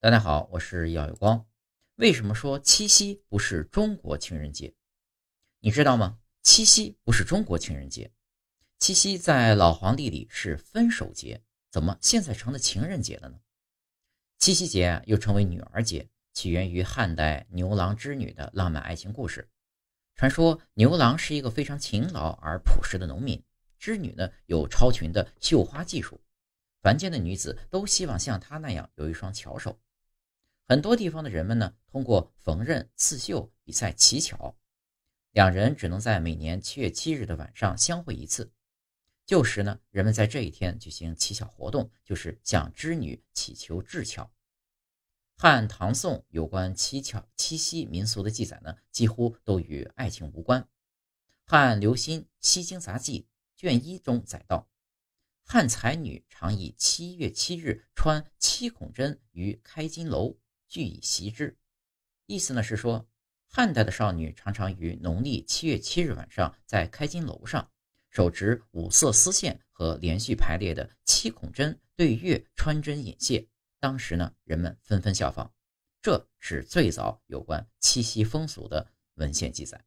大家好，我是耀有光。为什么说七夕不是中国情人节？你知道吗？七夕不是中国情人节，七夕在老黄历里是分手节，怎么现在成了情人节了呢？七夕节又称为女儿节，起源于汉代牛郎织女的浪漫爱情故事。传说牛郎是一个非常勤劳而朴实的农民，织女呢有超群的绣花技术，凡间的女子都希望像她那样有一双巧手。很多地方的人们呢，通过缝纫、刺绣比赛乞巧，两人只能在每年七月七日的晚上相会一次。旧时呢，人们在这一天举行乞巧活动，就是向织女祈求智巧。汉唐宋有关乞巧七夕民俗的记载呢，几乎都与爱情无关。汉刘歆《西京杂记》卷一中载道：汉才女常以七月七日穿七孔针于开金楼。俱以习之，意思呢是说，汉代的少女常常于农历七月七日晚上，在开金楼上手执五色丝线和连续排列的七孔针对月穿针引线。当时呢，人们纷纷效仿。这是最早有关七夕风俗的文献记载。